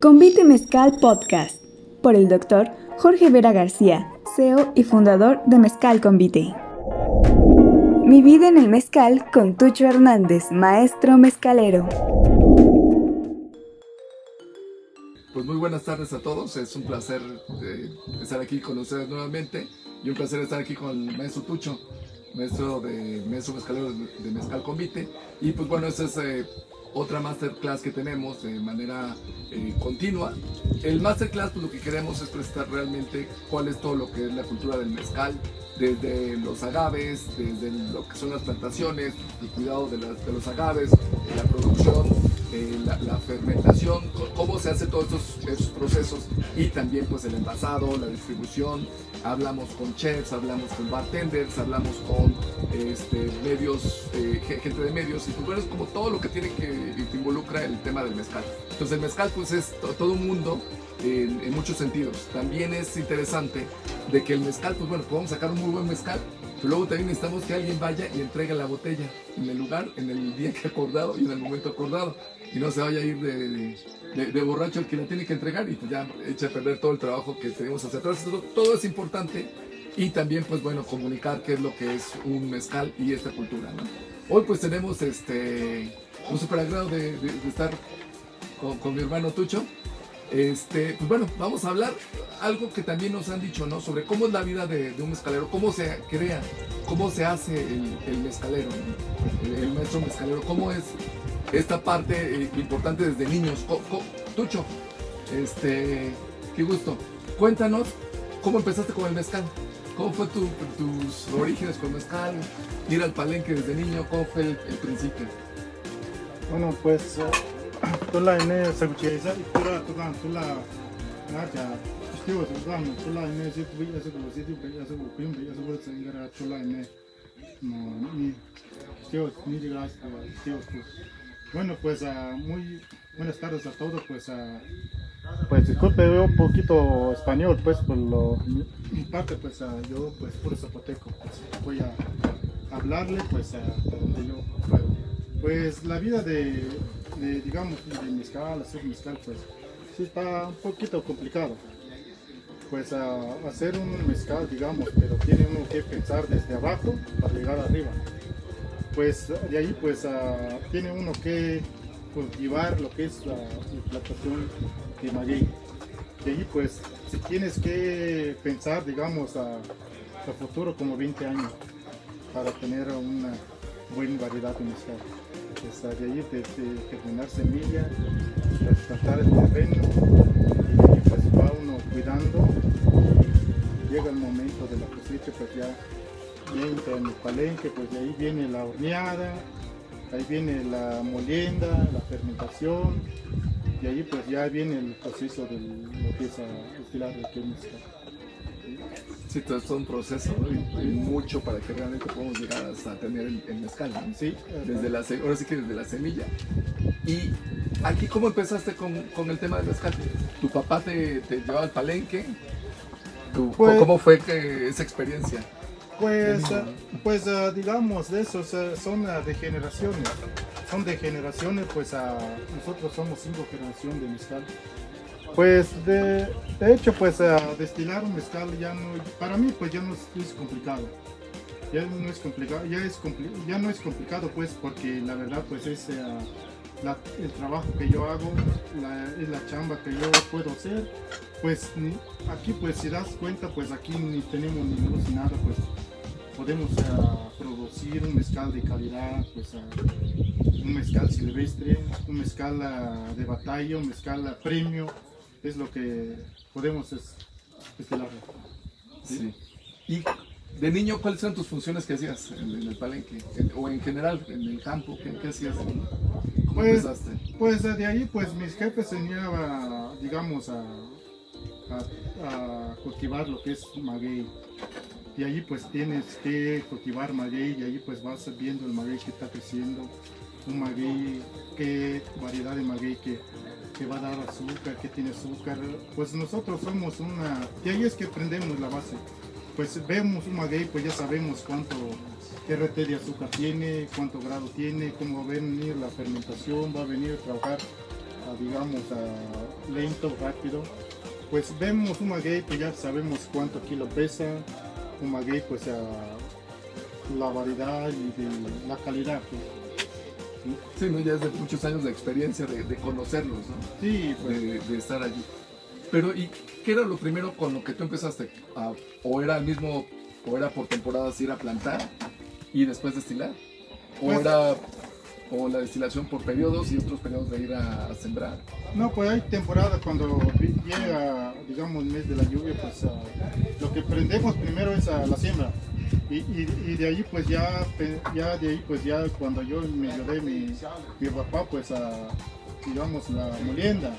Convite Mezcal Podcast por el doctor Jorge Vera García, CEO y fundador de Mezcal Convite. Mi vida en el mezcal con Tucho Hernández, maestro mezcalero. Pues muy buenas tardes a todos, es un placer eh, estar aquí con ustedes nuevamente y un placer estar aquí con el maestro Tucho, maestro de maestro mezcalero de Mezcal Convite. Y pues bueno, este es eh, otra masterclass que tenemos de manera eh, continua. El masterclass pues lo que queremos es presentar realmente cuál es todo lo que es la cultura del mezcal, desde los agaves, desde lo que son las plantaciones, el cuidado de, de los agaves, la producción, eh, la, fermentación, cómo se hace todos estos, procesos y también pues el envasado, la distribución. Hablamos con chefs, hablamos con bartenders, hablamos con este, medios, eh, gente de medios y pues bueno, es como todo lo que tiene que, que involucra el tema del mezcal. Entonces el mezcal pues es todo un mundo en, muchos sentidos. También es interesante de que el mezcal, pues bueno, podemos sacar un muy buen mezcal, pero luego también necesitamos que alguien vaya y entregue la botella en el lugar, en el día que acordado y en el momento acordado. Y no se vaya a ir de, borracho el que la tiene que entregar y pues ya echa a perder todo el trabajo que tenemos que hacer. todo, es importante y también pues bueno comunicar qué es lo que es un mezcal y esta cultura. Hoy pues tenemos este un super agrado de, estar con, con mi hermano Tucho. Este, pues bueno, vamos a hablar algo que también nos han dicho, ¿no? Sobre cómo es la vida de, un mezcalero, cómo se crea, cómo se hace el, mezcalero, el, maestro mezcalero, cómo es esta parte eh, importante desde niños. Tucho, este, qué gusto. Cuéntanos cómo empezaste con el mezcal. ¿Cómo fue tus orígenes con mezcal? Ir al palenque desde niño, ¿cómo fue el, principio? Bueno, pues tola ine sagucheza tura tukan tula ngaja stiwa tukan tula ine si tuvi asa ko si tuvi asa ko pim bi asa ko tsengara tula ine no ni stiwa ni diga stiwa stiwa bueno pues uh, muy buenas tardes a todos pues uh, pues disculpe veo un poquito español pues por lo mi parte pues uh, yo pues puro zapoteco pues voy a hablarle pues donde yo puedo pues la vida de de, digamos, de mezcal, hacer mezcal, pues sí está un poquito complicado. Pues hacer un mezcal, digamos, pero tiene uno que pensar desde abajo para llegar arriba. Pues de ahí, pues tiene uno que cultivar lo que es la, plantación de maguey. De ahí, pues, si tienes que pensar, digamos, a, a futuro como 20 años para tener una buena variedad de mezcal de ahí de, de semilla, tratar el terreno y pues va uno cuidando. Llega el momento de la cosecha, pues ya, entra en el palenque, pues de ahí viene la horneada, ahí viene la molienda, la fermentación, y ahí pues ya viene el proceso de lo que es a estilar el Sí, todo es un proceso y, mucho para que realmente podamos llegar hasta tener el, mezcal. Sí, desde la, ahora sí que desde la semilla. Y aquí, ¿cómo empezaste con, con el tema del mezcal? ¿Tu papá te, te llevaba al palenque? Pues ¿Cómo fue que, esa experiencia? Pues, pues ah, digamos, de esos son ah, de generaciones. Son de generaciones, pues nosotros somos cinco generaciones de mezcal. Pues de, hecho, pues destilar un mezcal ya no, para mí pues ya no es, complicado. Ya no es complicado, ya, es ya no es complicado pues porque la verdad pues es eh, el trabajo que yo hago, es la chamba que yo puedo hacer. Pues aquí pues si das cuenta pues aquí ni tenemos ni luz ni nada pues podemos eh, producir un mezcal de calidad, pues un mezcal silvestre, un mezcal eh, de batalla, un mezcal premio es lo que podemos estelar. ¿sí? ¿Y de niño cuáles eran tus funciones que hacías en, el palenque? o en general, en el campo, ¿qué, hacías? ¿Cómo pues, empezaste? Pues de ahí pues mis jefes enseñaban, digamos, a, a, cultivar lo que es maguey. Y allí pues tienes que cultivar maguey y allí pues vas viendo el maguey que está creciendo, un maguey, qué variedad de maguey que que va a dar azúcar, que tiene azúcar. Pues nosotros somos una... Y ahí es que aprendemos la base. Pues vemos un maguey, pues ya sabemos cuánto RT de azúcar tiene, cuánto grado tiene, cómo va a venir la fermentación, va a venir a trabajar digamos, a lento, rápido, pues vemos un maguey, pues ya sabemos cuánto kilo pesa, un maguey, pues a la variedad y de la calidad. Pues. Sí, ¿no? ya es de muchos años de experiencia, de, de conocerlos, ¿no? Sí, pues. de, de estar allí. Pero, ¿y qué era lo primero con lo que tú empezaste? a- ¿O era el mismo, o era por temporadas ir a plantar y después destilar? ¿O Pues- era o la destilación por periodos y otros periodos de ir a, sembrar? No, pues hay temporada cuando llega, digamos, el mes de la lluvia, pues lo que prendemos primero es a la siembra. Y, y- de ahí pues ya, ya de ahí pues ya cuando yo me ayudé mi, mi papá pues a, digamos, la molienda.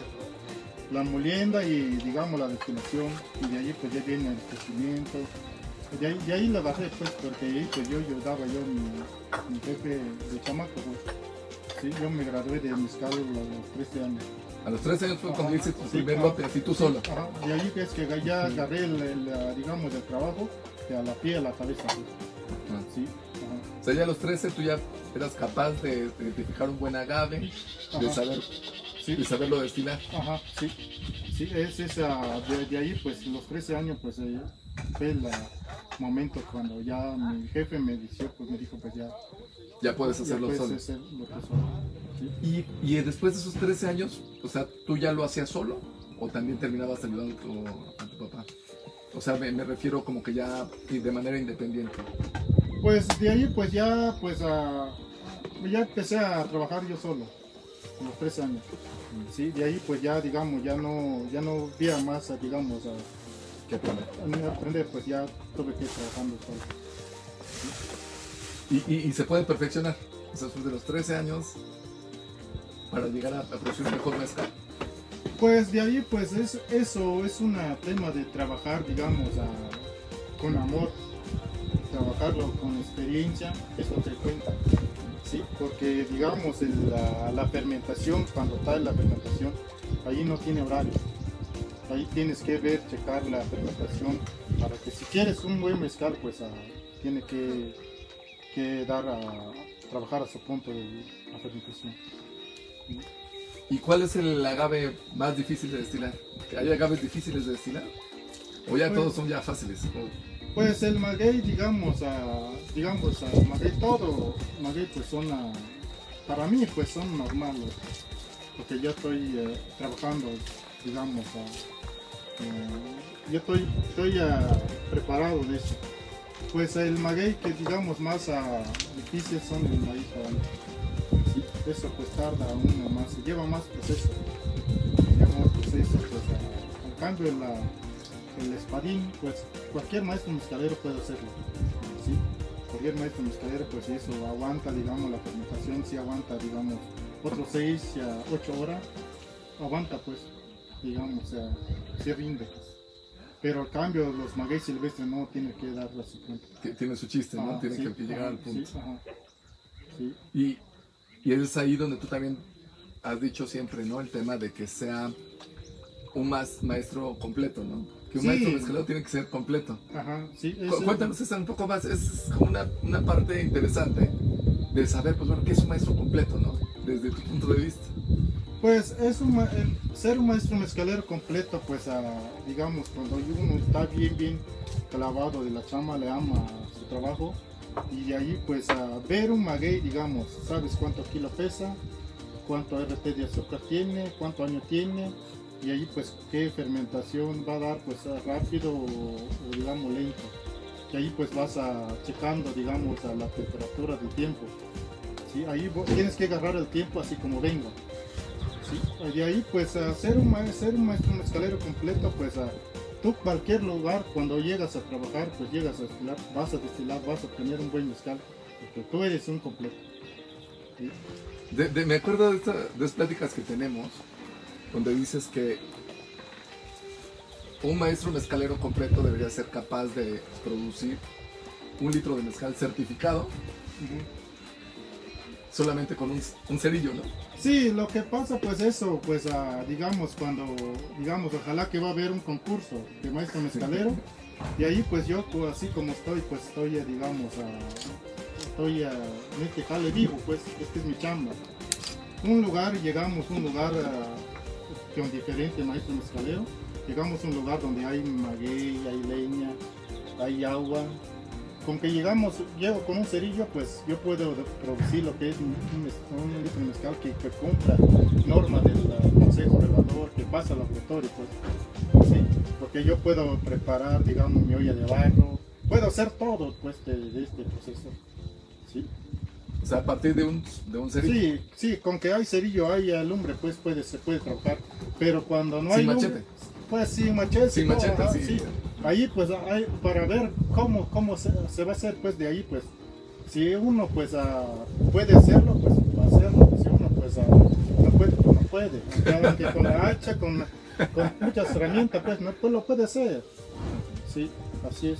La molienda y digamos la destilación y de ahí pues ya viene el crecimiento. De ahí, de ahí la bajé pues porque ahí pues yo ayudaba yo mi, mi jefe de chamaco pues. Sí, yo me gradué de mezcal a los 13 años. A los 13 años fue cuando hice tu Sí, primer ajá. lote, así tú solo. Ajá, De ahí es que ya agarré el, el, digamos, el trabajo de a la pie a la cabeza. Ajá. Sí. O sea, ya a los 13 tú ya eras capaz de, de identificar un buen agave, de saber, Sí, de saberlo destilar. ajá, sí. Sí, es esa, de, de ahí pues los 13 años pues eh, fue el ah, momento cuando ya mi jefe me dijo, pues me dijo pues ya, Ya puedes ya hacerlo puedes solo. hacer lo que solo. Sí. Y, y después de esos 13 años, o sea, ¿tú ya lo hacías solo? ¿O también terminabas ayudando a tu, a tu papá? O sea, me, me refiero como que ya de manera independiente. Pues de ahí pues ya pues ah, ya empecé a trabajar yo solo, a los 13 años. Sí, de ahí pues ya digamos ya no ya no había más digamos a, ¿Qué aprender? pues ya tuve que ir trabajando solo. Y, y, y se puede perfeccionar. O sea, después de los 13 años, para llegar a, a producir mejor mezcal. Pues de ahí pues es, eso es un tema de trabajar digamos a- con amor, trabajarlo con experiencia, es lo que cuenta. Sí, porque digamos el- la, la fermentación, cuando está en la fermentación, ahí no tiene horario. Ahí tienes que ver, checar la fermentación para que si quieres un buen mezcal, pues ah, tiene que, que dar a trabajar a su punto de la fermentación. ¿Y cuál es el agave más difícil de destilar? ¿Hay agaves difíciles de destilar? ¿O ya Pues- todos son ya fáciles? O- Pues el maguey, digamos, a, digamos, a maguey todo, maguey pues son, ah, para mí pues son normales, porque yo estoy eh, trabajando, digamos, ah, eh, yo estoy, estoy ah, preparado de eso. Pues el maguey que digamos más ah, difícil son el maíz para eso pues tarda uno más, lleva más proceso, lleva más proceso, pues ah, en cambio la, el espadín, pues cualquier maestro mezcalero puede hacerlo. Cualquier maestro mezcalero, pues eso aguanta, digamos, la fermentación, si aguanta, digamos, otros 6 a 8 horas, aguanta, pues, digamos, se rinde. Pero al cambio, los magueyes silvestres no tienen que dar la secuencia. que Tiene su chiste, ¿no? Ajá, Tiene sí, que llegar ajá, al punto. Sí, ajá. Sí, Y, y es ahí donde tú también has dicho siempre, ¿no? El tema de que sea un más maestro completo, ¿no? Que un Sí. maestro mezcalero tiene que ser completo. ajá, sí. Cu- Cuéntanos esa un poco más, es como una, una parte interesante de saber, pues bueno, qué es un maestro completo, ¿no? Desde tu punto de vista. Pues es un, el ser un maestro mezcalero completo, pues digamos, cuando uno está bien, bien clavado de la chama, le ama su trabajo, y de ahí pues a ver un maguey, digamos, sabes cuánto kilo pesa, cuánto RT de azúcar tiene, cuánto año tiene, y ahí pues qué fermentación va a dar, pues rápido o, digamos lento. Y ahí pues vas a checando, digamos, a la temperatura del tiempo. ¿sí? Ahí tienes que agarrar el tiempo así como venga. Sí, de ahí pues a ser un, ser un maestro mezcalero completo pues a tú cualquier lugar cuando llegas a trabajar pues llegas a destilar, vas a destilar, vas a tener un buen mezcal porque tú eres un completo. ¿sí? De- de- me acuerdo de, esta- de estas pláticas que tenemos, donde dices que un maestro mezcalero completo debería ser capaz de producir un litro de mezcal certificado solamente con un, un cerillo, ¿no? Sí, lo que pasa pues eso, pues ah, digamos cuando, digamos, ojalá que va a haber un concurso de maestro mezcalero y ahí pues yo pues, así como estoy, pues estoy eh, digamos, estoy ah, en este jale vivo, pues este es mi chamba. un lugar, llegamos a un lugar ah, con diferente maestro mezcalero, llegamos a un lugar donde hay maguey, hay leña, hay agua. Con que llegamos, llego con un cerillo, pues yo puedo producir lo que es un, un, un litro de mezcal que, que cumpla norma del consejo regulador, que pasa al laboratorio, pues. Sí, porque yo puedo preparar, digamos, mi olla de barro, puedo hacer todo, pues, de, de este proceso. Sí. O sea, a partir de un, de un cerillo. Sí, sí, con que hay cerillo, hay alumbre, pues puede, se puede trabajar. Pero cuando no Sin hay lumbre, machete. pues sin machete. Sin no, machete, ajá, sí. Ahí pues hay, para ver cómo, cómo se, se va a hacer pues de ahí pues si uno pues ah, puede hacerlo pues va a hacerlo. Si uno pues ah, no puede pues no puede. Claro que con la hacha con, con muchas herramientas pues no pues, lo puede hacer. Sí así es.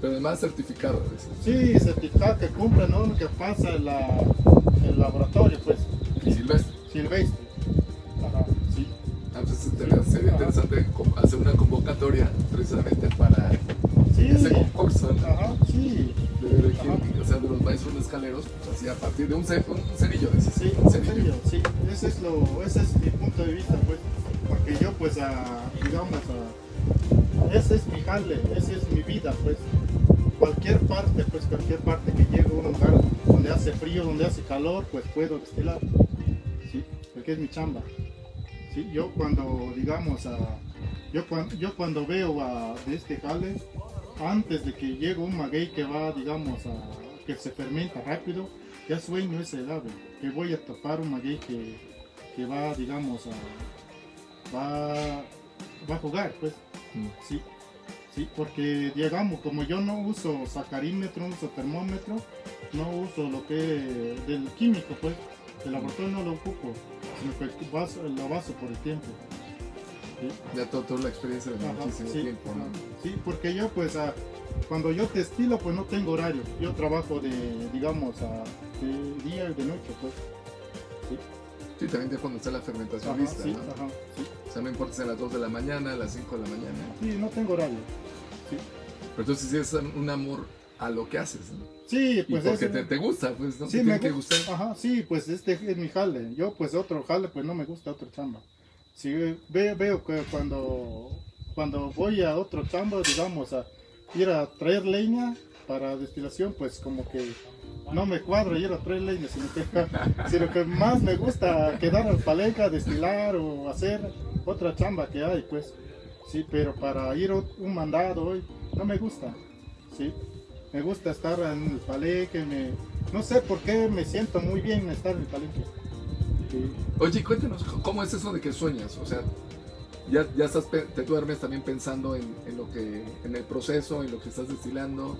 Pero además certificado. dices. sí certificado que cumple no que pasa en la, el laboratorio lo, ese es mi punto de vista, pues, porque yo, pues, digamos, a, ese es mi jale, esa es mi vida, pues, cualquier parte, pues, cualquier parte que llegue a un lugar donde hace frío, donde hace calor, pues, puedo destilar, sí, porque es mi chamba, sí, yo cuando, digamos, a, yo, cuando, yo cuando veo a, de este jale, antes de que llegue un maguey que va, digamos, a, que se fermenta rápido, ya sueño ese lado, que voy a topar un maguey que, que va, digamos, a, va, va a jugar, pues, Mm. sí, sí, porque digamos, como yo no uso sacarímetro, no uso termómetro, no uso lo que del químico, pues, el laboratorio no lo ocupo, sino que lo baso por el tiempo. ¿sí? Ya to- toda la experiencia de Ajá, muchísimo sí, tiempo, ¿no? sí, porque yo pues cuando yo te estilo pues no tengo horario, yo trabajo de digamos a de día y de noche pues. Sí, también de cuando está la fermentación Ajá, lista, sí, ¿no? ajá, sí, O sea, no importa si a las 2 de la mañana, a las 5 de la mañana. sí, no tengo horario. Sí, Pero entonces sí es un amor a lo que haces, ¿no? sí Y pues porque ese- te, te gusta, pues, ¿no? sí, me tiene que gusta. gustar. Ajá, sí, pues este es mi jale. Yo pues otro jale pues no me gusta otro chamba. Si ve- veo que cuando cuando voy a otro chamba, digamos a ir a traer leña para destilación, pues como que no me cuadra ir a traer leña, sino que, sino que más me gusta quedar al palenca, destilar o hacer otra chamba que hay, pues. Sí, pero para ir un mandado hoy no me gusta. Sí, me gusta estar en el palenque, me, no sé por qué me siento muy bien estar en el palenque. Oye, cuéntanos, ¿cómo es eso de que sueñas? O sea, ya, ya estás, te duermes también pensando en, en lo que, en el proceso, en lo que estás destilando.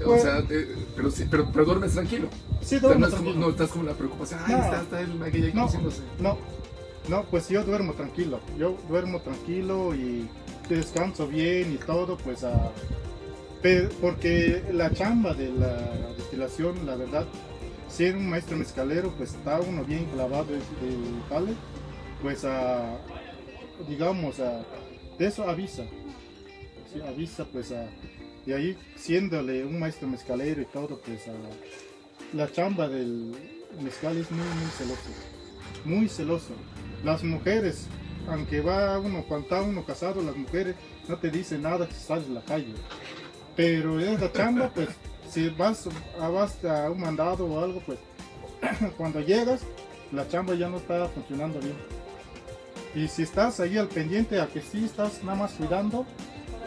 O Pues- sea, eh, pero, sí, pero, pero duermes tranquilo. Sí, O sea, duermo no, es como- tranquilo. no estás como la preocupación, ay, No. está, está el ahí No. No, no, pues yo duermo tranquilo. Yo duermo tranquilo y descanso bien y todo, pues a... pe- porque la chamba de la destilación, la verdad, ser un maestro mezcalero, pues está uno bien clavado del jale, pues a, digamos, a, de eso avisa. Sí, avisa, pues a, de ahí siéndole un maestro mezcalero y todo, pues la chamba del mezcal es muy, muy celoso muy celoso. Las mujeres, aunque va uno, cuando está uno casado, las mujeres no te dicen nada si sales a la calle. Pero en la chamba, pues, si vas vas a un mandado o algo, pues, cuando llegas, la chamba ya no está funcionando bien. Y si estás ahí al pendiente, a que sí estás nada más cuidando,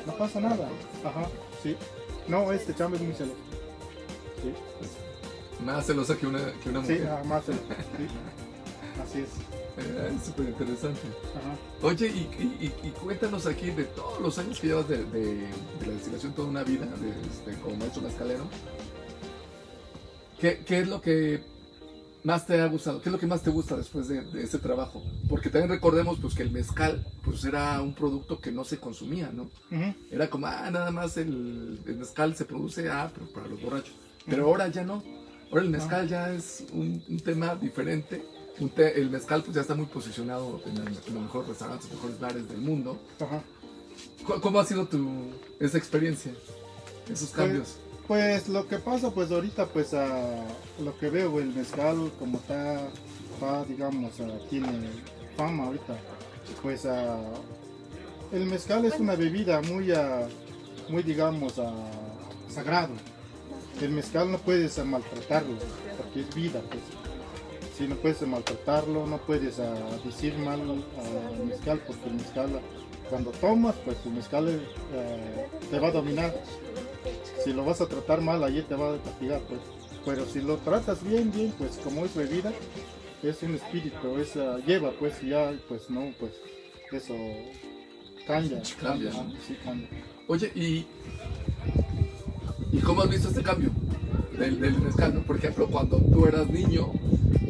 no pasa nada. Ajá, sí. No, este chamba es muy celoso. Sí, Más celosa que una, que una sí, mujer. ah, más celoso. sí. Así es. Eh, es súper interesante. Ajá. Oye, y, y- y- y cuéntanos aquí de todos los años que llevas de, de- de la destilación, toda una vida de, este, como maestro mezcalero. ¿Qué, qué es lo que más te ha gustado? ¿Qué es lo que más te gusta después de, de ese trabajo? Porque también recordemos pues, que el mezcal pues, era un producto que no se consumía, ¿no? Era como, ah, nada más el, el mezcal se produce, ah, pero para los borrachos. Pero ahora ya no. Ahora el mezcal ya es un, un tema diferente. Un te- el mezcal pues ya está muy posicionado en, el- en los mejores restaurantes, los mejores bares del mundo. Ajá. ¿Cu- ¿Cómo ha sido tu, esa experiencia? Esos cambios. Pues lo que pasa, pues ahorita, pues a lo que veo, el mezcal como está digamos, ah, tiene fama ahorita. Pues el mezcal es una bebida muy, muy digamos, sagrado. El mezcal no puedes maltratarlo, porque es vida, pues. Si no puedes maltratarlo, no puedes decir mal al mezcal, porque el mezcal, cuando tomas, pues el mezcal eh, te va a dominar. Si lo vas a tratar mal, allí te va a castigar, pues. Pero si lo tratas bien, bien, pues como es bebida, es un espíritu, es, ah, lleva, pues ya, pues no, pues eso cambia. Cambia. Sí, cambia. Oye, ¿y, ¿y cómo has visto este cambio del, del mezcal? no? Por ejemplo, cuando tú eras niño,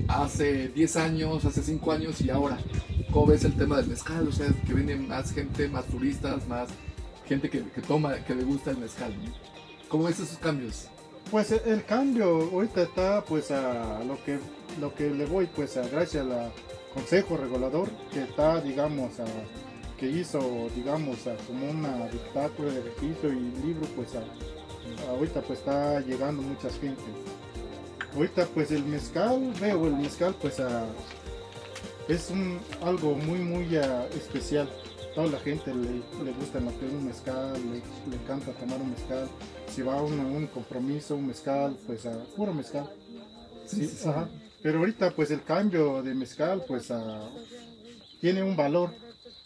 hace 10 años, hace 5 años y ahora, ¿cómo ves el tema del mezcal? O sea, que viene más gente, más turistas, más gente que, toma, que le gusta el mezcal. ¿no? ¿Cómo ves esos cambios? Pues el, el cambio ahorita está pues a lo que lo que le voy pues a gracias al consejo regulador que está digamos a que hizo digamos a, como una dictadura de registro y libro pues a, ahorita pues está llegando mucha gente ahorita pues el mezcal veo el mezcal pues a, es un algo muy muy especial toda la gente le, le gusta lo que es un mezcal le, le encanta tomar un mezcal si va a un, un compromiso, un mezcal, pues a puro mezcal. Sí, ajá. Pero ahorita pues el cambio de mezcal pues ah, tiene un valor.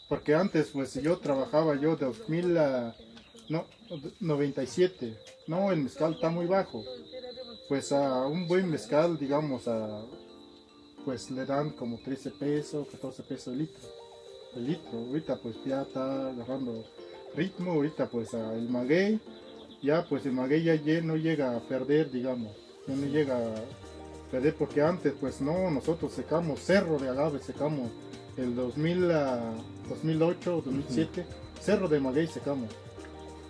Porque antes pues yo trabajaba yo de 2000 a no, 97. No, el mezcal está muy bajo. Pues a un buen mezcal, digamos, a, pues le dan como 13 pesos, 14 pesos el litro. Litro. Ahorita pues ya está agarrando ritmo. Ahorita pues el maguey ya pues el maguey ya no llega a perder, digamos, ya no llega a perder porque antes pues no, nosotros secamos cerro de agave, secamos el 2000, a 2008, 2007, cerro de maguey secamos.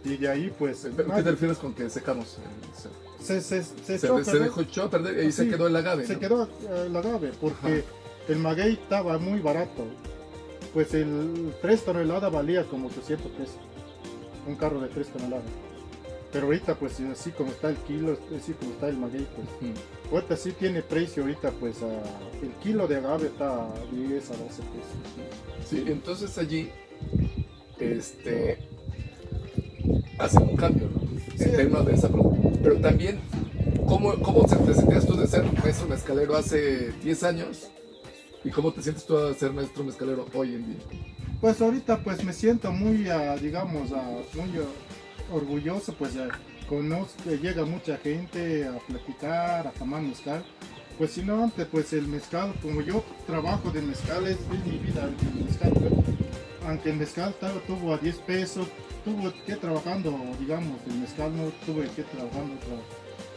Y de ahí pues ¿Pero ¿Qué te refieres con que secamos? se, se, se, Se, echó se dejó echó a perder y se quedó el agave. se ¿no? quedó eh, el agave porque el maguey estaba muy barato. Pues el 3 toneladas valía como 800 pesos. Un carro de 3 toneladas. Pero ahorita pues así como está el kilo, así como está el maguey, pues ahorita sí tiene precio ahorita pues a- el kilo de agave está a 10 a 12 pesos. Sí, entonces allí, este, hacen un cambio, ¿no? En Sí. términos de esa producción. Pero también, ¿cómo, cómo se- te sentías tú de ser maestro mezcalero hace 10 años? ¿Y cómo te sientes tú de ser maestro mezcalero hoy en día? Pues ahorita pues me siento muy, ah, digamos, ah, muy orgulloso, pues conozco, llega mucha gente a platicar, a tomar mezcal. Pues si no antes, pues el mezcal, como yo trabajo de mezcal, es, mi vida el mezcal. Aunque el mezcal estaba, tuvo a 10 pesos, tuvo que trabajando, digamos, el mezcal no tuve que trabajando otro,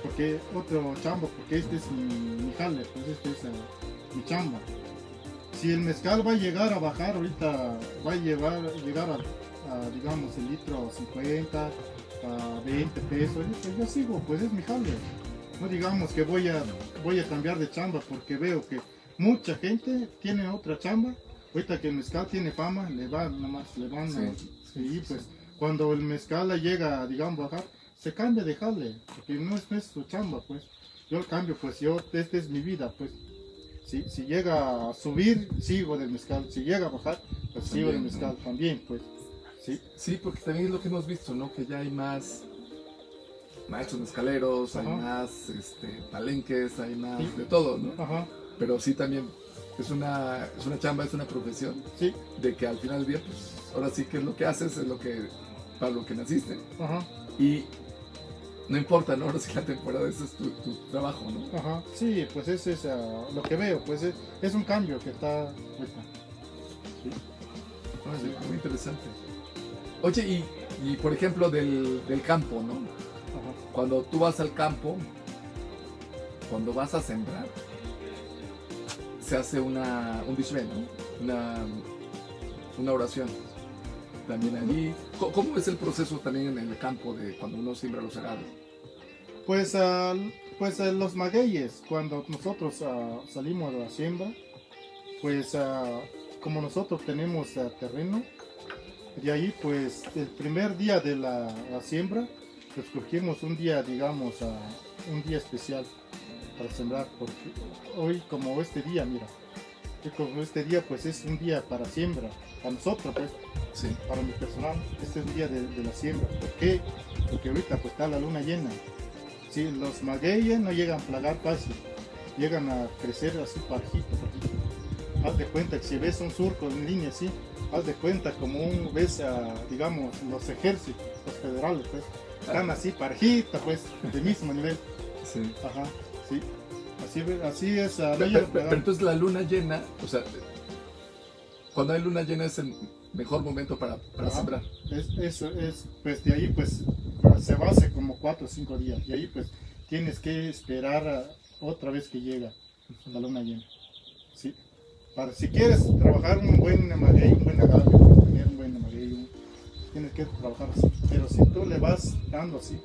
porque otro chamba, porque este es mi, mi jale, pues este es ah, mi chamba si el mezcal va a llegar a bajar ahorita, va a llevar, llegar a, a, digamos el litro 50, a 20 pesos, pues yo sigo, pues es mi jale. No digamos que voy a, voy a cambiar de chamba porque veo que mucha gente tiene otra chamba. Ahorita que el mezcal tiene fama, le va nada más, le van a- Sí, y pues cuando el mezcal llega, digamos, a bajar, se cambia de jale, porque no es, no es su chamba, pues. Yo el cambio, pues yo, esta es mi vida, pues. Si, si llega a subir, sigo del mezcal. Si llega a bajar, pues sigo del mezcal también, pues. Sí, Sí, porque también es lo que hemos visto, ¿no? Que ya hay más maestros mezcaleros, hay Ajá. más este, palenques, hay más Sí. de todo, ¿no? ajá, Pero sí también es una, es una chamba, es una profesión sí, de que al final del día, pues ahora sí que es lo que haces, es lo que, para lo que naciste. ajá, Y no importa, ¿no? Ahora sí la temporada, ese es tu, tu trabajo, ¿no? ajá. Sí, pues ese es ah, lo que veo, pues es, es un cambio que está. Órale, muy interesante. Oye, y, y por ejemplo del, del campo, ¿no? Ajá. Cuando tú vas al campo, cuando vas a sembrar, se hace una, un dishre, ¿no? Una, una oración. También allí. ¿Cómo es el proceso también en el campo de cuando uno siembra los agaves? Pues, ah, pues ah, los magueyes, cuando nosotros ah, salimos a la siembra, pues como nosotros tenemos terreno, de ahí pues el primer día de la, la siembra, escogimos un día, digamos, un día especial para sembrar, porque hoy como este día, mira, como este día pues es un día para siembra, para nosotros pues, Sí. para mi personal, este es un día de, de la siembra. ¿Por qué? Porque ahorita pues está la luna llena. Si los magueyes no llegan a plagar fácil, llegan a crecer así parejito, parejito. Haz de cuenta que si ves un surco en línea así, haz de cuenta como un, ves a, digamos, los ejércitos, los federales pues, están así parejita pues, de mismo nivel. sí. Ajá, sí. Así, así es. no Pero, pero- entonces la luna llena, o sea, cuando hay luna llena es el mejor momento para, para sembrar. Es, eso es, pues de ahí pues se va hace como cuatro o cinco días. Y ahí pues tienes que esperar a- otra vez que llega la luna llena. Sí. Para, si quieres trabajar un buen maguey, un buen agave, pues, tener un buen maguey, un- tienes que trabajar así. Pero si tú le vas dando así,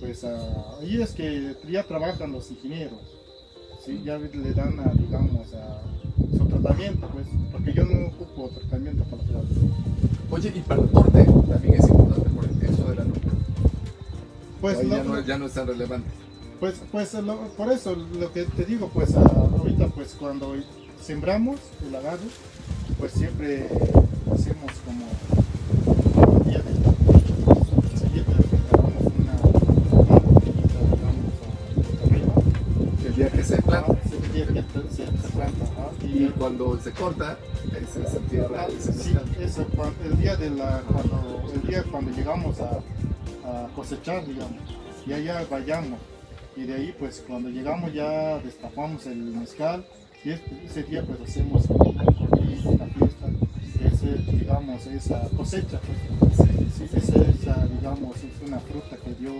pues ah, ahí es que ya trabajan los ingenieros. Sí, ya le dan, a, digamos, a su tratamiento, pues, porque yo no ocupo tratamiento para plantas. Oye, y para el corte también es Pues, Ahí ya, no, ya no es tan relevante. Pues, pues lo- por eso lo que te digo, pues ah, ahorita pues cuando sembramos el agave, pues siempre hacemos como el día ah, que se Ah, planta es el día que se, planta, y cuando se corta, se Sí, eso, el día de la, cuando, el día cuando llegamos a, a cosechar, digamos, y allá vayamos, y de ahí pues cuando llegamos ya destapamos el mezcal, y es- ese día pues hacemos una fiesta, digamos, esa cosecha, pues, esa, esa, digamos, es una fruta que dio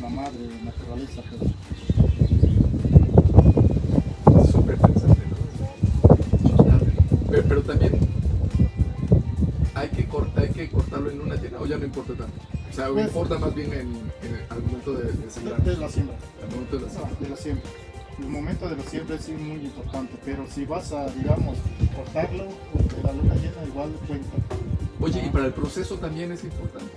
la madre naturaleza, pues. Sea, importa más bien en, en- al momento de, de sembrar. De, de la siembra. Al momento de la siembra. Ah, de la siembra. El momento de la siembra es muy importante, pero si vas a, digamos, cortarlo de la luna llena, igual cuenta. Oye, y para el proceso también es importante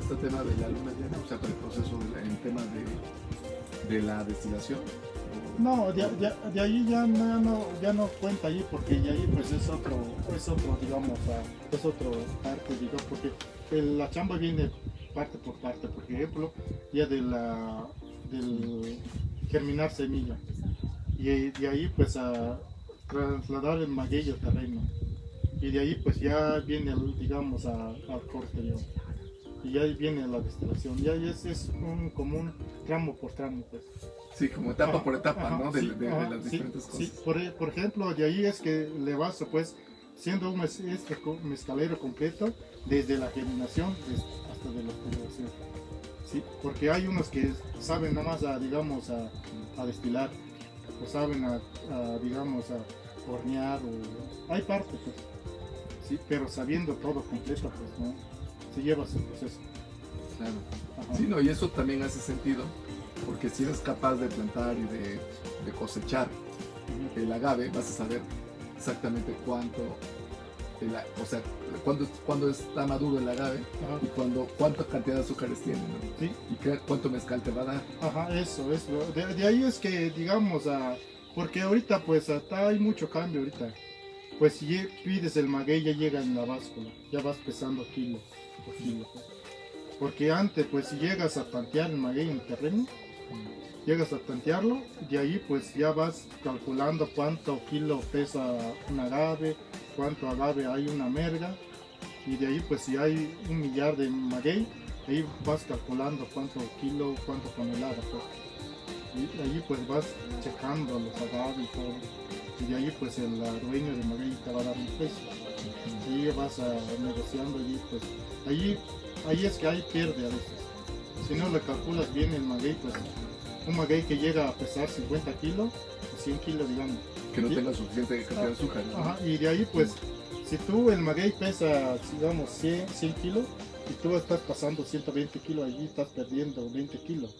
este tema de la luna llena, o sea, para el proceso del tema de, de la destilación. No, de, de- de ahí ya no, ya no, cuenta ahí, porque de ahí pues es otro, es otro, digamos, ah, es otro parte, digamos, porque el- la chamba viene parte por parte, por ejemplo, ya de la, del germinar semilla, y de ahí pues a trasladar el maguey al terreno, y de ahí pues ya viene, el, digamos, a- al corte, digamos. y ya viene la destilación, ya es, es un, como un tramo por tramo, pues. Sí, como etapa por etapa, Ajá, ¿no? De, sí, de- de ajá, las sí, diferentes sí. cosas. Por, e- por ejemplo, de ahí es que le vas, pues, siendo un este mezcalero completo, desde la germinación hasta de la destilación. Sí, porque hay unos que saben nada más a, digamos, a, a destilar, o saben a, a, digamos, a hornear, o hay partes, pues, sí, pero sabiendo todo completo, pues, ¿no? Se lleva su proceso. Claro. Ajá. Sí, no, y eso también hace sentido, porque si eres capaz de plantar y de, de cosechar el agave, vas a saber exactamente cuánto, o sea, cuándo, cuándo está maduro el agave Ajá. y cuándo, cuánta cantidad de azúcares tiene, ¿no? Sí. Y qué- cuánto mezcal te va a dar. Ajá, eso, eso. De, de ahí es que, digamos, ah, porque ahorita pues hasta hay mucho cambio ahorita. Pues si pides el maguey ya llega en la báscula, ya vas pesando kilo por kilo. Porque antes pues si llegas a tantear el maguey en el terreno, llegas a tantearlo, de ahí pues ya vas calculando cuánto kilo pesa un agave, cuánto agave hay una merga, y de ahí pues si hay un millar de maguey, ahí vas calculando cuánto kilo, cuánto tonelada, pues. Y ahí pues vas checando los agaves y todo. Y de ahí pues el ah, dueño de maguey te va a dar un precio. Y vas a, negociando y pues ahí, ahí es que hay pierde a veces. Si no le calculas bien el maguey, pues un maguey que llega a pesar 50 kilos o 100 kilos, digamos. Que no tenga suficiente cantidad de azúcar. y de ahí pues, si tú el maguey pesa, digamos, 100, 100 kilos y tú estás pasando 120 kilos, allí estás perdiendo 20 kilos.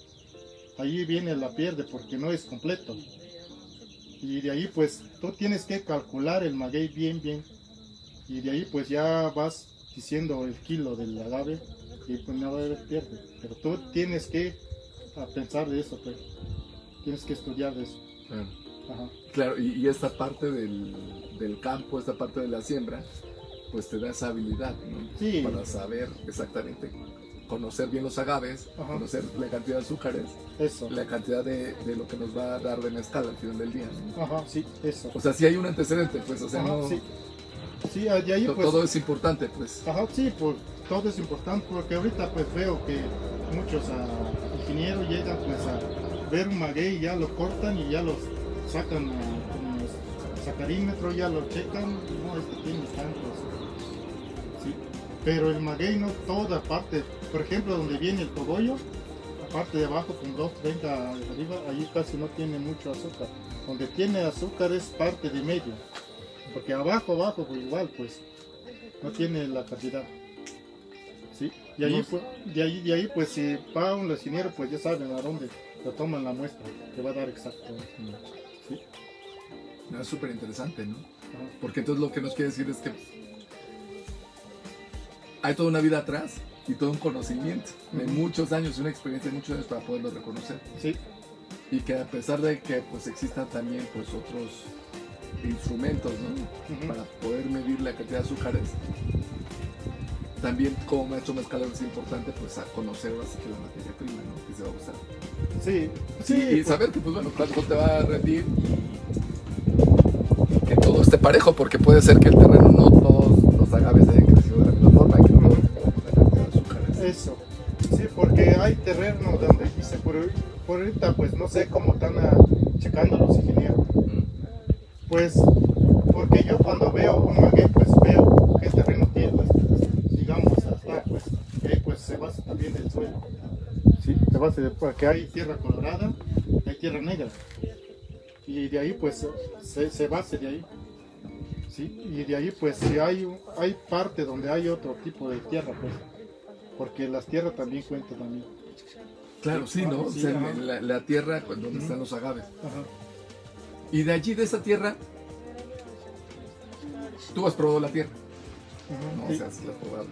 Allí viene la pierde porque no es completo. Y de ahí pues tú tienes que calcular el maguey bien, bien. Y de ahí pues ya vas diciendo el kilo del agave y pues no va a haber pierde. Pero tú tienes que a pensar de eso, pues. Tienes que estudiar de eso. Claro. Ajá. Claro, y, y esta parte del, del campo, esta parte de la siembra, pues te da esa habilidad, ¿no? Sí. Para saber exactamente, conocer bien los agaves, Ajá. conocer la cantidad de azúcares, Eso. la cantidad de, de lo que nos va a dar de mezcal al final del día, ¿no? Ajá, sí, eso. O sea, si hay un antecedente, pues, o sea, Ajá, no, sí. Sí, de ahí pues. todo es importante, pues. Ajá, sí, pues todo es importante porque ahorita pues veo que muchos ah, ingenieros llegan pues a ver un maguey y ya lo cortan y ya los sacan con los sacarímetros, ya lo checan, no, este tiene tantos. Sí, pero el maguey no toda parte, por ejemplo donde viene el cogollo, parte de abajo con 230 de arriba, ahí casi no tiene mucho azúcar. Donde tiene azúcar es parte de medio, porque abajo, abajo pues igual pues no tiene la cantidad. Sí, y ahí, pues, de ahí, de ahí, pues si va un lesionero, pues ya saben a dónde lo toman la muestra, que va a dar exacto. Sí, No, es súper interesante, ¿no? Porque entonces lo que nos quiere decir es que hay toda una vida atrás y todo un conocimiento de muchos años, una experiencia de muchos años para poderlo reconocer. sí, Y que a pesar de que pues existan también pues otros instrumentos, ¿no? Para poder medir la cantidad de azúcares, también como maestro mezcalero es importante pues a conocer así que la materia prima, va a usar. sí, Sí, y pues, saber que pues bueno, cuánto te va a rendir y que todo esté parejo, porque puede ser que el terreno no todos los agaves hayan crecido de la misma forma, y que no todos. Eso, sí, porque hay terrenos donde dice, por, por ahorita pues no sé cómo están ah, checando los ingenieros. Pues, porque yo cuando veo un maguey, pues veo qué terreno tiene, pues, digamos, hasta, pues, que pues se basa también del suelo. Sí, de, porque hay tierra colorada, hay tierra negra. Y de ahí, pues, se, se basa de ahí. Sí, y de ahí, pues, si hay, hay parte donde hay otro tipo de tierra, pues, porque las tierras también cuentan también. Claro, sí, ¿no? O sea, la, la tierra pues, donde están los agaves. Ajá. Y de allí, de esa tierra, tú has probado la tierra, ¿no? Sí. O sea, has probado.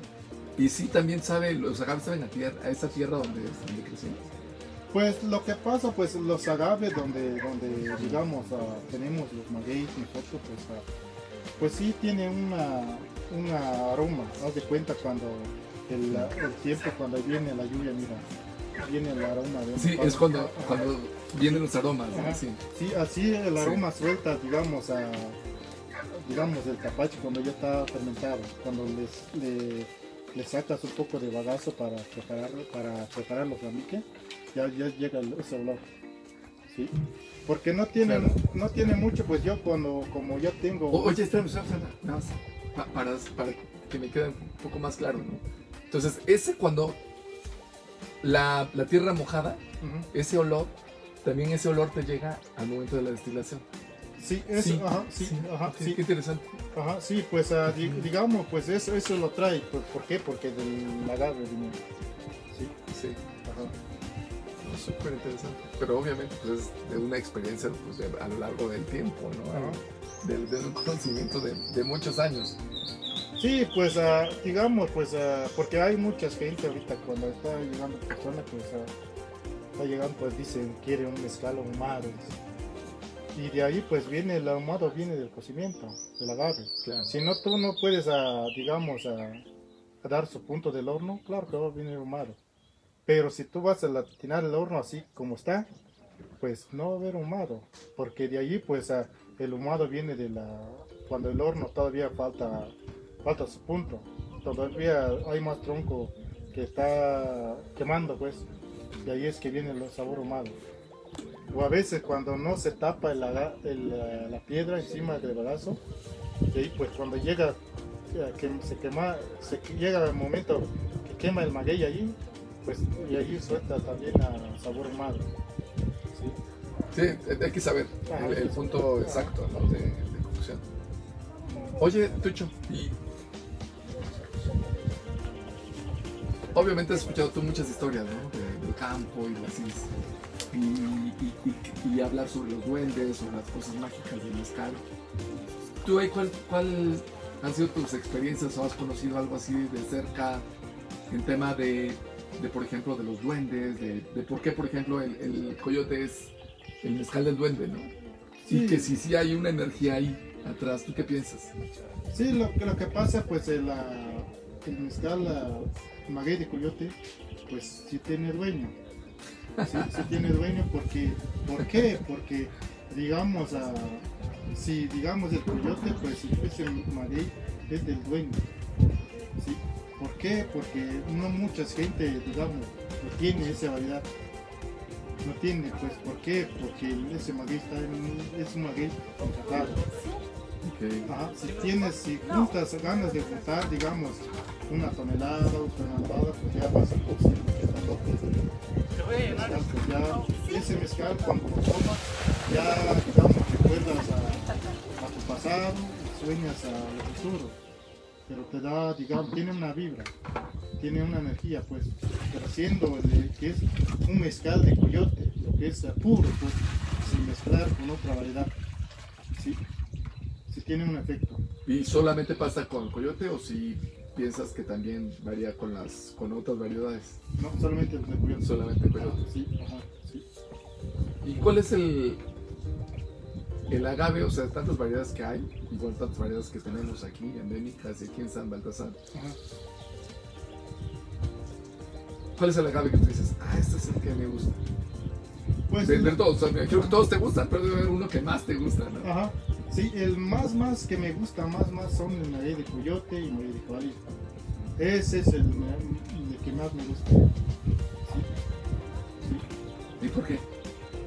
Y sí, también sabe, los agaves saben a, tierra, a esa tierra donde, donde crecen. Pues lo que pasa, pues los agaves donde, donde digamos, ah, tenemos los magueyes nosotros, pues, ah, pues sí tiene una, una aroma. Haz de cuenta cuando el, el tiempo, cuando viene la lluvia, mira, viene el aroma de Sí, es cuando, cuando vienen los aromas, ¿no? Sí. Sí, así el Sí. aroma suelta, digamos, a, digamos, el tapache cuando ya está fermentado, cuando les, le, le sacas un poco de bagazo para prepararlo, para preparar los ramiques, ya, ya llega ese olor. Sí. Porque no tiene, Claro. no tiene mucho, pues yo cuando, como ya tengo... O- Oye, espérame, pa- para, para que me quede un poco más claro, ¿no? Entonces, ese cuando la, la tierra mojada, ese olor, también ese olor te llega al momento de la destilación. Sí, eso, Sí, ajá, sí, ajá, sí. Qué interesante. Ajá, sí, pues ah, di- digamos, pues eso, eso lo trae. ¿Por, por qué? Porque del agave viene. Sí, Sí, ajá. no, súper interesante. Pero obviamente, pues es de una experiencia pues, de- a lo largo del tiempo, ¿no? Ajá. De, de un conocimiento de, de muchos años. Sí, pues ah, digamos, pues ah, porque hay mucha gente ahorita cuando está llegando persona, pues ah, está llegando, pues dicen quiere un mezcal ahumado. dice. Y de ahí pues viene el ahumado, viene del cocimiento, del agave. Claro. Si no, tú no puedes, ah, digamos, ah, a dar su punto del horno, claro que va a venir ahumado. Pero si tú vas a latinar el horno así como está, pues no va a haber ahumado. Porque de allí, pues ah, el ahumado viene de la. cuando el horno todavía falta, falta su punto. Todavía hay más tronco que está quemando, pues. De ahí es que viene el sabor ahumado. O a veces cuando no se tapa el eh, la piedra encima del bagazo, y ahí pues cuando llega eh, que se quema, se llega el momento que quema el maguey allí, pues y allí suelta también a sabor ahumado. ¿sí? Sí, hay que saber Ajá. el, el punto exacto ¿no? de, de cocción. Oye, Tucho, y obviamente has escuchado tú muchas historias ¿no? De- del campo y de así, y, y- y- y hablar sobre los duendes, sobre las cosas mágicas del mezcal. ¿Tú ahí cuál, cuál han sido tus experiencias o has conocido algo así de cerca en tema de, de, por ejemplo, de los duendes, de, de por qué, por ejemplo, el, el coyote es el mezcal del duende, ¿no? Y Sí. que si sí hay una energía ahí atrás, ¿tú qué piensas? Sí, lo, que- lo que pasa, pues el, el mezcal la maguey de coyote, pues sí tiene dueño. Sí, sí tiene dueño porque, ¿por qué? Porque, digamos, ah, si digamos el coyote, pues ese maguey es del dueño. ¿sí? ¿Por qué? Porque no mucha gente, digamos, no tiene esa variedad. No tiene, pues, ¿por qué? Porque ese maguey está en, es un maguey contratado. Ajá, si tienes, si juntas ganas de juntar, digamos, una tonelada o tonelada, pues ya vas a conseguir ese mezcal cuando lo tomas, ya recuerdas a, tu pasado sueñas a lo futuro. Pero te da, digamos, tiene una vibra, tiene una energía, pues, pero siendo el- que es un mezcal de coyote, lo que es puro, pues, sin mezclar con otra variedad. Sí, sí tiene un efecto. ¿Y solamente pasa con coyote o si piensas que también varía con las con otras variedades? No, solamente el. Solamente coyote. Sí, ajá, sí. ¿Y cuál es el el agave? O sea, tantas variedades que hay, igual tantas variedades que tenemos aquí, endémicas y aquí en San Baltasar. Ajá. ¿Cuál es el agave que tú dices? Ah, este es el que me gusta. Pues, De, de todos, o sea, creo que todos te gustan, pero debe haber uno que más te gusta, ¿no? ajá. Sí, el más más que me gusta más más son el maguey de coyote y maguey de caballo. Ese es el, el que más me gusta. ¿Y por qué?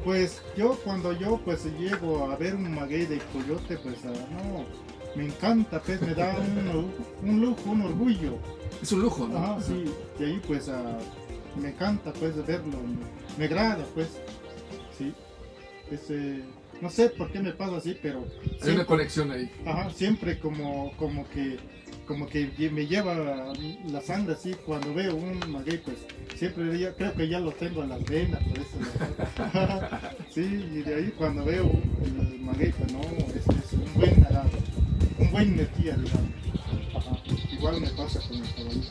Pues yo cuando yo pues llego a ver un maguey de coyote, pues ah, no, me encanta, pues me da un, un lujo, un orgullo. Es un lujo, ¿no? Ajá, sí, y ahí pues ah, me encanta pues verlo, me, me agrada pues, sí. Ese, no sé por qué me pasa así, pero Hay una siempre, conexión ahí. ajá, siempre como, como que como que me lleva la sangre así cuando veo un maguey pues siempre creo que ya lo tengo en las venas por eso sí y de ahí cuando veo el maguey pues no es, es un buen un buen energía digamos Ajá. igual me pasa con el cabalí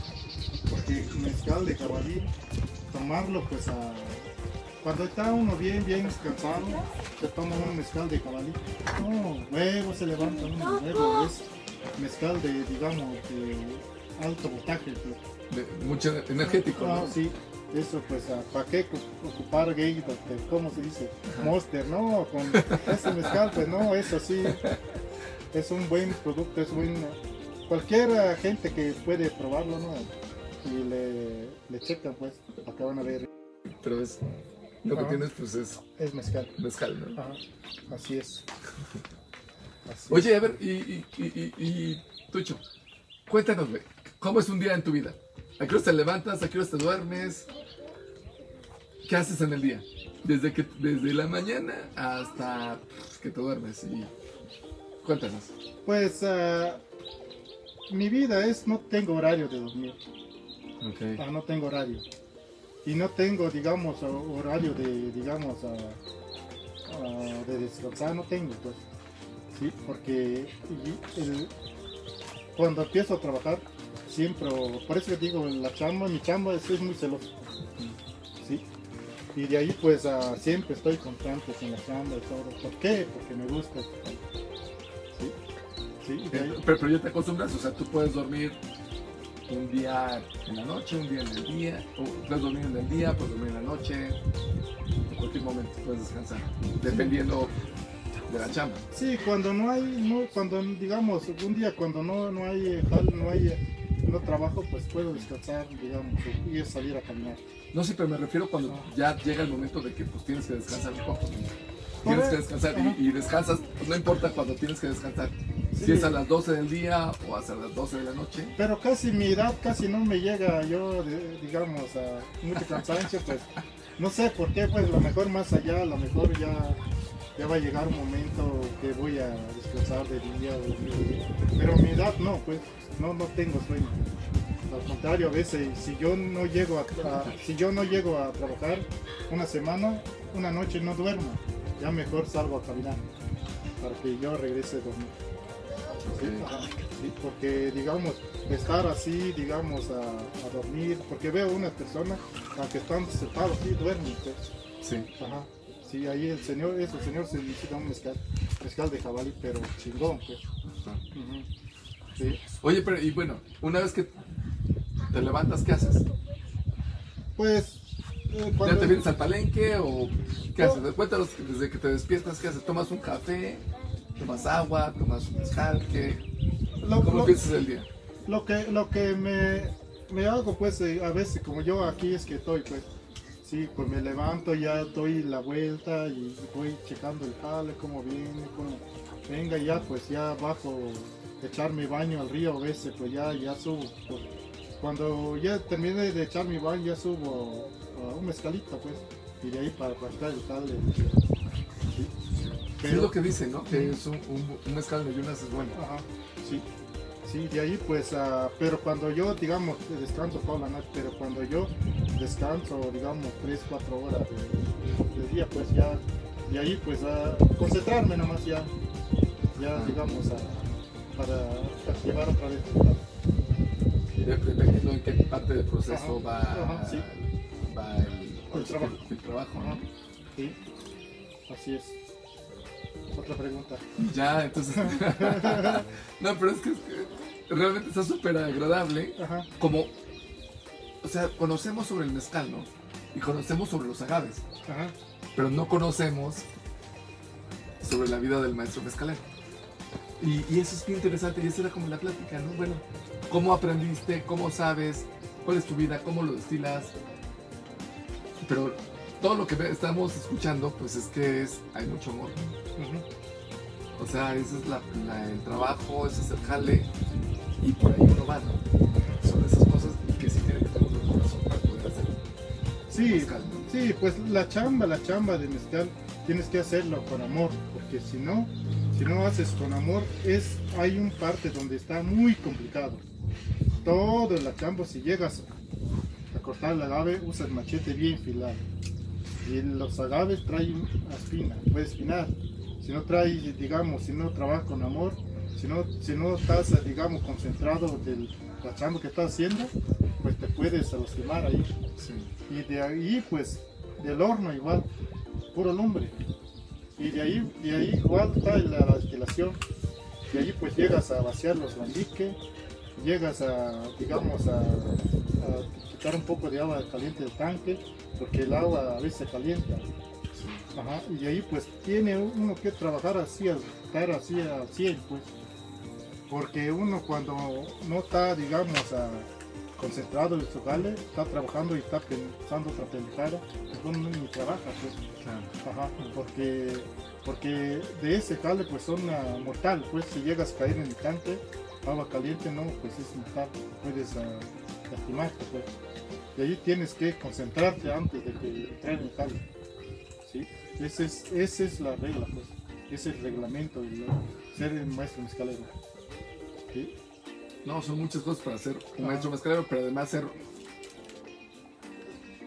porque mezcal de cabalí tomarlo pues a cuando está uno bien bien descansado se toma un mezcal de cabalí no luego se levanta uno luego es mezcal de digamos de alto voltaje pues. De- mucho energético, Ah, ¿no? sí, eso pues, ¿para qué cu- ocupar gay, ¿cómo se dice? Monster, no, con ese mezcal, pues no, eso sí, es un buen producto, es buen, cualquier gente que puede probarlo, ¿no? Y le, le checan, pues, acá van a ver, Pero es lo que tienes, pues es es mezcal, mezcal, ¿no? Ajá, así es. Así Oye, a ver, y, y, y, y- y, Tucho, cuéntanos, güey, ¿cómo es un día en tu vida? ¿A qué hora te levantas? ¿A qué hora te duermes? ¿Qué haces en el día? Desde, que, desde la mañana hasta pues, que te duermes. Y cuéntanos. Pues, ah, mi vida es, no tengo horario de dormir. Ah, no tengo horario. Y no tengo, digamos, ho- horario de, digamos, ah, ah, de descansar, no tengo, pues. Sí, porque cuando empiezo a trabajar, siempre, por eso que digo, la chamba, mi chamba es, es muy celoso. Sí. Y de ahí, pues, ah, siempre estoy constante en la chamba y todo. ¿Por qué? Porque me gusta. Sí. Pero, pero ya te acostumbras, o sea, tú puedes dormir un día en la noche, un día en el día, puedes dormir en el día, puedes dormir en la noche, en cualquier momento puedes descansar, dependiendo de la chamba. Sí, cuando no hay, no, cuando digamos, un día cuando no, no hay, eh, no hay, eh, no trabajo, pues puedo descansar, digamos, y salir a caminar. No sé, pero me refiero cuando ya llega el momento de que pues tienes que descansar un poco. Tienes que descansar y, y descansas, pues no importa cuando tienes que descansar. Si es a las 12 del día o hasta las 12 de la noche. Pero casi mi edad casi no me llega yo, digamos, a mucho cansancio, pues no sé por qué, pues a lo mejor más allá, a lo mejor ya, ya va a llegar un momento que voy a descansar de día o de día. Pero mi edad no, pues no, no tengo sueño. Al contrario, a veces si yo no llego a, a- si yo no llego a trabajar una semana, una noche no duermo, ya mejor salgo a caminar para que yo regrese a dormir. Sí, ajá, sí, porque digamos, estar así, digamos, a, a dormir, porque veo unas personas, aunque están sentados, sí, duermen, pues, Sí. ajá, Sí, ahí el señor, eso, el señor se necesita un mezcal, mezcal de jabalí, pero chingón, pues. Ujú. Sí. Oye, pero y bueno, una vez que te levantas, ¿qué haces? Pues, ¿Ya cuando- te vienes al palenque o qué haces? Cuéntanos desde que te despiertas, ¿qué haces? ¿Tomas un café? ¿Tomas agua? ¿Tomas un mezcal? ¿Cómo empiezas el día? lo que, lo que me, me hago, pues, eh, a veces, como yo aquí es que estoy, pues, sí, pues me levanto, ya doy la vuelta y voy checando el jale, cómo viene, cómo venga, ya, pues, ya bajo, echar mi baño al río, a veces, pues, ya, ya subo. pues, cuando ya termine de echar mi baño, ya subo a un mezcalito, pues, y de ahí para rascar el jale. Sí. ¿Qué es lo que dicen, no? Que es un, un, un mezcal de ayunas es bueno. Ajá, sí. Sí, de ahí pues, ah, pero cuando yo, digamos, descanso toda la noche, pero cuando yo descanso, digamos, 3, 4 horas de, de día, pues ya, de ahí pues a concentrarme nomás ya, ya Ah. digamos, a, para activar otra vez. De- Dependiendo en qué parte del proceso Ajá, va, ajá, sí. El, El trabajo. el trabajo, sí, así es. Otra pregunta. Ya, entonces. no, pero es que, es que realmente está súper agradable. Ajá, Como, o sea, conocemos sobre el mezcal, ¿no? Y conocemos sobre los agaves, ajá. pero no conocemos sobre la vida del maestro mezcalero. Y, y eso es bien interesante, y esa era como la plática, ¿no? Bueno, ¿cómo aprendiste? ¿Cómo sabes? ¿Cuál es tu vida? ¿Cómo lo destilas? Pero todo lo que estamos escuchando, pues es que es, hay mucho amor. O sea, ese es la- la- el trabajo, ese es el jale, y por ahí uno va, ¿no? Son esas cosas que sí tienen que tener un corazón para poder hacer Sí, mezcal, ¿no? Sí, pues la chamba, la chamba de mezcal tienes que hacerlo con amor, porque si no, si no haces con amor, es hay un parte donde está muy complicado. Todo la chamba, si llegas cortar el agave, usas machete bien filado. Y los agaves traen espina, puedes espinar. Si no traes, digamos, si no trabajas con amor, si no, si no estás, digamos, concentrado de la chamba que estás haciendo, pues te puedes lastimar ahí. Sí. Y de ahí, pues, del horno igual, puro lumbre. Y de ahí, de ahí igual está la, la destilación. De ahí, pues, llegas a vaciar los lambiques, llegas a, digamos, a, a quitar un poco de agua caliente del tanque, porque el agua a veces se calienta. Ajá, y ahí, pues, tiene uno que trabajar así, estar así al 100, pues. Porque uno cuando no está, digamos, a- concentrado en su jale, está trabajando y está pensando otra pendejada, pues uno ni trabaja, pues. Ajá, porque, porque de ese jale, pues son ah, mortal, pues si llegas a caer en el tanque, agua caliente, no, pues es mortal, puedes ah, lastimarte, pues. Y ahí tienes que concentrarte antes de que el jale. ¿sí? Esa es, esa es la regla, pues. Ese es el reglamento de ser el maestro mezcalero. ¿sí? No, son muchas cosas para ser un maestro mezcalero, pero además ser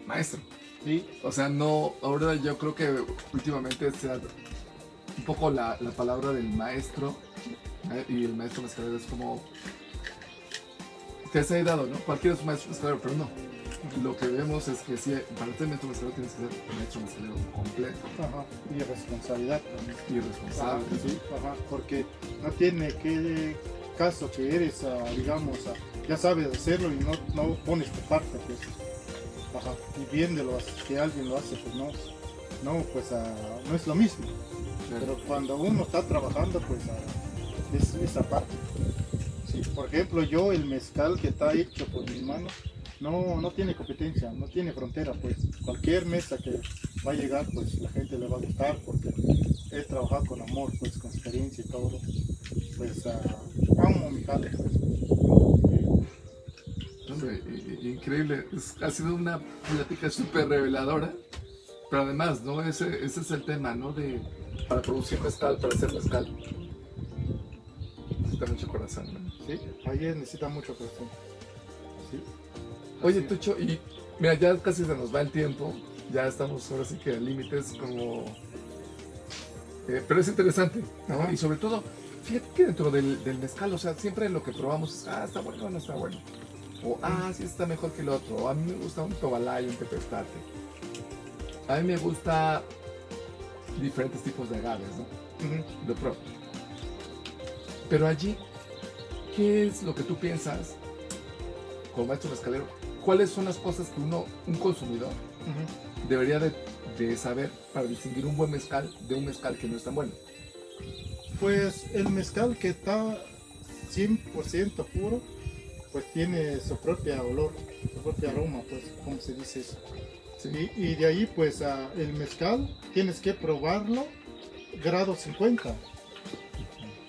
maestro. Sí, O sea, no, ahora yo creo que últimamente se ha un poco la, la palabra del maestro ¿eh? y el maestro mezcalero es como que se ha dado, ¿no? Cualquiera es un maestro mezcalero, pero no. Lo que vemos es que sí, para ser maestro mezcalero tienes que ser un maestro mezcalero completo ajá, y responsabilidad también. y responsable. Sí, ajá, porque no tiene que caso que eres, digamos, ya sabes hacerlo y no, no pones tu parte, pues. Ajá, y viéndolo que alguien lo hace, pues no, no, pues no es lo mismo. Pero cuando uno está trabajando, pues es esa parte. Por ejemplo, yo el mezcal que está hecho por mis manos no, no tiene competencia, no tiene frontera, pues cualquier mesa que va a llegar, pues la gente le va a gustar porque he trabajado con amor, pues con experiencia y todo. Pues ah, amo mi jale, pues. Increíble. Ha sido una plática súper reveladora. Pero además, ¿no? Ese, ese es el tema, ¿no? De, para producir mezcal, para hacer mezcal. Necesita mucho corazón, ¿no? Sí, ahí necesita mucho corazón. Sí. Oye. Tucho, y mira, ya casi se nos va el tiempo. Ya estamos ahora sí que límites como... eh, pero es interesante, ¿no? Ajá. Y sobre todo, fíjate que dentro del, del mezcal, o sea, siempre lo que probamos es, ah, está bueno o no está bueno. O, ah, sí está mejor que el otro. O a mí me gusta un tobalay, un tepestate. A mí me gusta diferentes tipos de agaves, ¿no? Lo pruebo. Pero allí, ¿qué es lo que tú piensas como maestro mezcalero? ¿Cuáles son las cosas que uno, un consumidor, debería de, de saber para distinguir un buen mezcal de un mezcal que no es tan bueno? Pues el mezcal que está 100% puro, pues tiene su propia olor, su propio aroma, pues, como se dice eso. ¿Sí? Y, y de ahí, pues, el mezcal tienes que probarlo grado 50.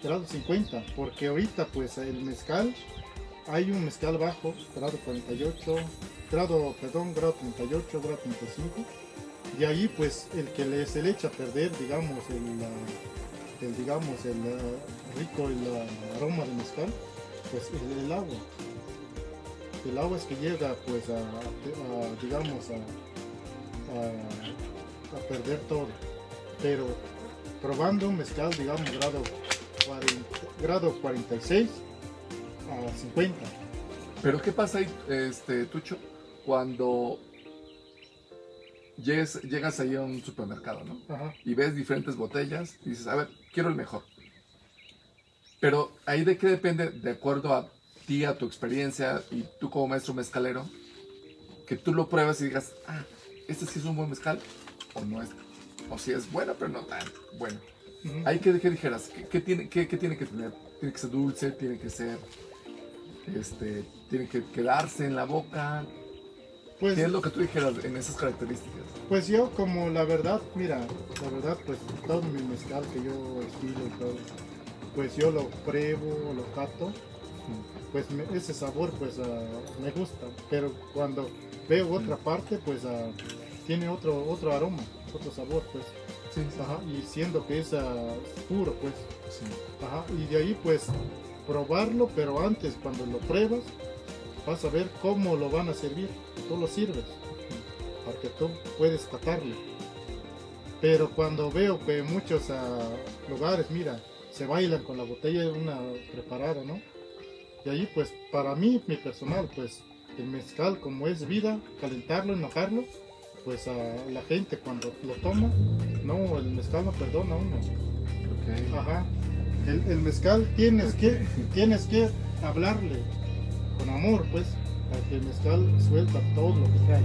Grado 50, porque ahorita, pues, el mezcal, hay un mezcal bajo, grado 48, grado, perdón, grado 38, grado 35. De ahí, pues, el que se le echa a perder, digamos, el, digamos, el rico el aroma del mezcal, pues, el, agua. El agua es que llega, pues, a, a- digamos, a, a, a perder todo. Pero probando un mezcal, digamos, grado, 40 grado 46 a 50. Pero ¿qué pasa ahí, este, Tucho, cuando llegues- llegas ahí a un supermercado, ¿no? Ajá. y ves diferentes botellas y dices, a ver, quiero el mejor. Pero ahí de qué depende, de acuerdo a ti, a tu experiencia y tú como maestro mezcalero, que tú lo pruebas y digas, ah, este sí es un buen mezcal o no es, o si es bueno, pero no tan bueno. Ujú. Ahí que, que dijeras, ¿qué, qué tiene, qué, qué tiene que tener? Tiene que ser dulce, tiene que ser, este, tiene que quedarse en la boca. Pues, ¿Qué es lo que tú dijeras en esas características? pues yo como la verdad, mira, la verdad pues todo mi mezcal que yo estilo y todo, pues yo lo pruebo, lo cato, pues me- ese sabor pues ah, me gusta, pero cuando veo otra parte pues ah, tiene otro otro aroma, otro sabor pues, Sí, ajá, y siendo que es puro pues, sí. ajá, y de ahí pues probarlo, pero antes cuando lo pruebas vas a ver cómo lo van a servir, tú lo sirves, porque tú puedes catarlo. Pero cuando veo que muchos ah, lugares, mira, se bailan con la botella una preparada, ¿no? Y ahí pues para mí, mi personal, pues el mezcal como es vida, calentarlo, enojarlo, pues a la gente cuando lo toma, no, el mezcal no perdona a uno. Ajá. El, el mezcal tienes que, tienes que hablarle con amor, pues, para que el mezcal suelta todo lo que trae.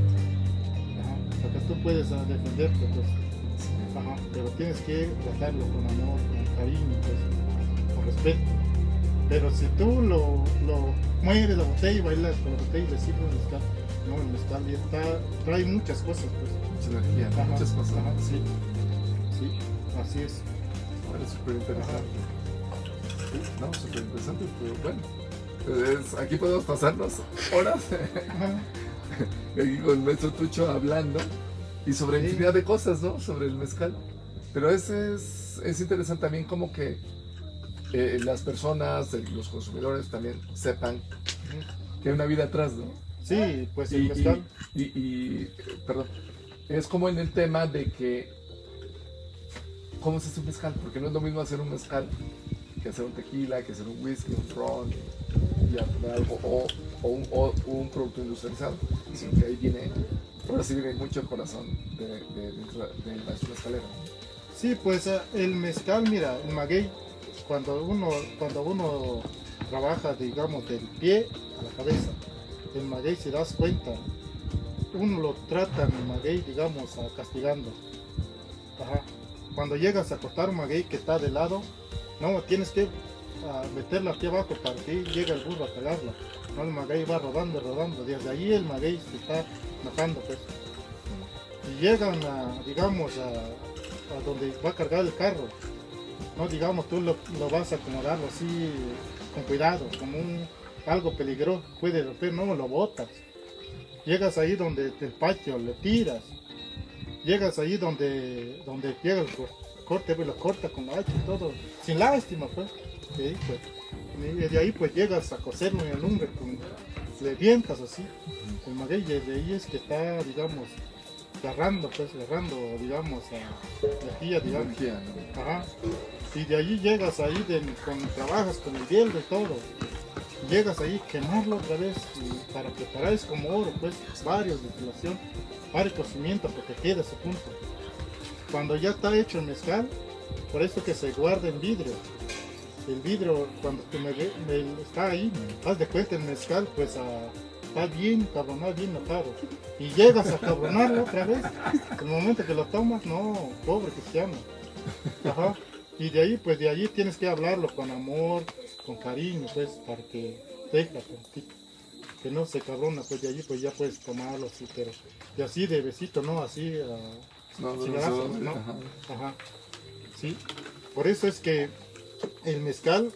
Ajá. Que tú puedas ah, defenderte, pues. Ajá. Pero tienes que tratarlo con amor, con cariño, pues, con respeto. Pero si tú lo, lo mueves la botella y bailas con la botella y le sirves el mezcal, no, el mezcal ya está, trae muchas cosas, pues. Mucha energía, muchas cosas. ajá, sí. Sí, así es. Bueno, súper interesante. Sí, No, súper interesante, pero bueno. Aquí podemos pasarnos horas aquí con el maestro Tucho hablando y sobre Sí. infinidad de cosas, ¿no? Sobre el mezcal. Pero es, es, es interesante también como que eh, las personas, los consumidores también sepan que hay una vida atrás, ¿no? Sí, pues y, el y- mezcal. y- y, perdón, es como en el tema de que, ¿cómo se hace un mezcal? Porque no es lo mismo hacer un mezcal que hacer un tequila, que hacer un whisky, un ron, y a- algo, o, o un, o un producto industrializado, sino que ahí viene, ahora sí viene mucho el corazón de, de, de- mezcalero. Sí, pues eh, el mezcal, mira, el maguey, cuando uno, cuando uno trabaja, digamos, del pie a la cabeza, el maguey, si das cuenta, uno lo trata el maguey, digamos, castigando. Ajá. Cuando llegas a cortar un maguey que está de lado, no, tienes que ah, meterla aquí abajo para que llegue el burro a pegarla. No, el maguey va rodando, rodando. Desde allí el maguey se está matando, pues. Y llegan a, digamos, a, a donde va a cargar el carro. No, digamos, tú lo, lo vas a acomodarlo así con cuidado, como un, algo peligroso, puede romper, no, lo botas. Llegas ahí donde el patio, le tiras. Llegas ahí donde, donde llega el cor- corte, pues lo corta con la hacha y todo, sin lástima, pues. Y ahí, pues, y de ahí pues llegas a coserlo en el lumbre, con, le vientas así. El maguey de ahí es que está, digamos, agarrando, pues, agarrando, digamos, a energía, digamos. Energía, ¿no? Ajá. Y de allí llegas ahí, de, con, trabajas con el hielo y todo. Llegas ahí, quemarlo otra vez y para preparar es como oro, pues, varios destilación, varios cocimientos porque queda ese punto. cuando ya está hecho el mezcal, por eso que se guarda en vidrio. El vidrio, cuando tú me, me- está ahí, haz de cuenta el mezcal, pues ah, está bien cabronado, bien notado. Y llegas a cabronarlo otra vez, el momento que lo tomas, no, pobre cristiano. Y de ahí, pues de ahí tienes que hablarlo con amor, con cariño, pues, para que deja tantito. Que no se cabrona, pues de allí pues ya puedes tomarlo así, pero y así de besito, ¿no? Así, ah, No, no, ¿no? ajá. Ajá. Sí. Por eso es que el mezcal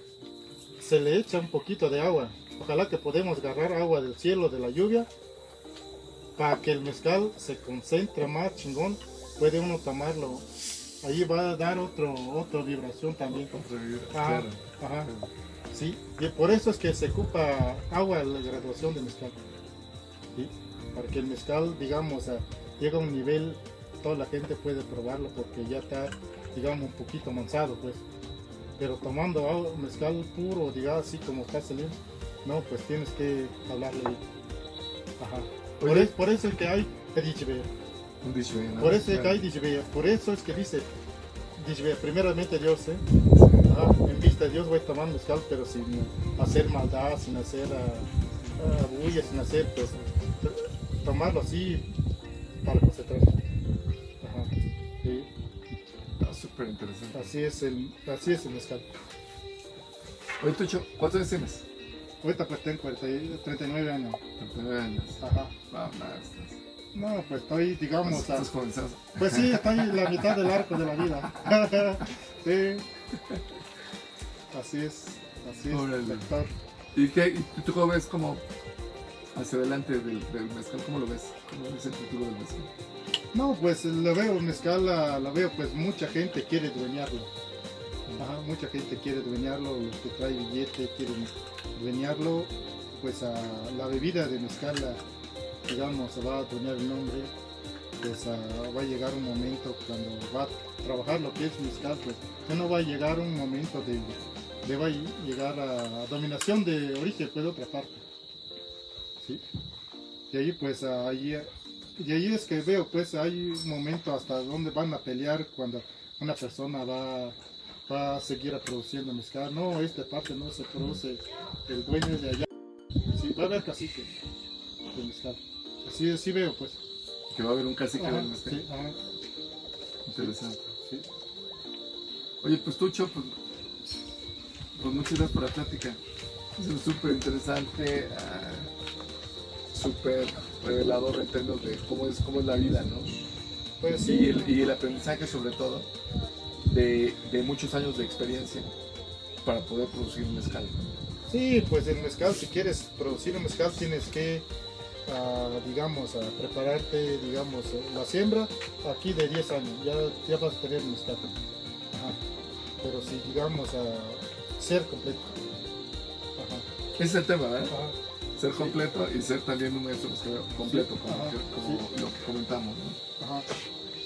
se le echa un poquito de agua. Ojalá que podamos agarrar agua del cielo, de la lluvia, para que el mezcal se concentre más chingón. Puede uno tomarlo. Ahí va a dar otro, otra vibración también. Otra vibra, Ajá. Sí, y por eso es que se ocupa agua en la graduación de mezcal. ¿sí? Para que el mezcal, digamos, a- llegue a un nivel, toda la gente puede probarlo porque ya está, digamos, un poquito manzado, pues. Pero tomando agua, mezcal puro, digamos, así como está saliendo, no, pues tienes que hablarle. Ajá. Por, es- por eso es que hay dicho bien, ¿no? Por eso es que hay Edichibea. Por eso es que dice Edichibea, primeramente Dios, ¿eh? Ajá, en vista de Dios voy a tomar mezcal, pero sin hacer maldad, sin hacer ah, ah, bulla, sin hacer, pues, tomarlo así para concentrarse. Ajá, sí, Ah, súper interesante. así es el, así es el mezcal. Oye, Tucho, ¿cuántos años tienes? Ahorita pues tengo 40 y- 39 años. 39 años. Ajá. No, pues estoy, digamos, a- estás jovenzazo. pues sí, estoy en la mitad del arco de la vida. sí. Así es, así es, Órale. doctor. ¿Y qué? ¿Y tú cómo ves como hacia adelante del, del mezcal? ¿Cómo lo ves? ¿Cómo ves el futuro del mezcal? No, pues lo veo, mezcal, la, la veo, pues mucha gente quiere dueñarlo. Ajá, mucha gente quiere dueñarlo, los que trae billete quieren dueñarlo. Pues a la bebida de mezcal, la- digamos, va a el nombre. Pues ah, va a llegar un momento cuando va a trabajar lo que es mezcal, pues ya no va a llegar un momento de, de va a llegar a dominación de origen, pues de otra parte. ¿Sí? Y ahí pues ahí y ahí es que veo, pues hay un momento hasta donde van a pelear cuando una persona va, va a seguir produciendo mezcal. No, esta parte no se produce, el dueño es de allá. Sí, va a haber cacique de mezcal. Así, así veo, pues. Que va a haber un cacique Ajá, del mezcal. sí, ajá, Interesante. sí. Oye, pues Tucho, pues, pues muchas gracias por la plática. Es súper interesante, ah, súper revelador en términos de cómo es, cómo es la vida, ¿no? Pues Y sí, el, y el aprendizaje sobre todo de, de muchos años de experiencia para poder producir mezcal. sí, pues el mezcal, si quieres producir un mezcal tienes que, ah, digamos, ah, prepararte, digamos, eh, la siembra aquí de 10 años, ya, ya vas a tener mezcal. Ajá. Pero si, digamos, a ser completo. Ajá. Ese es el tema, ¿verdad? Ajá. Ser completo y ser también un maestro completo, como, Ajá, que- como lo que comentamos, ¿no? Ajá.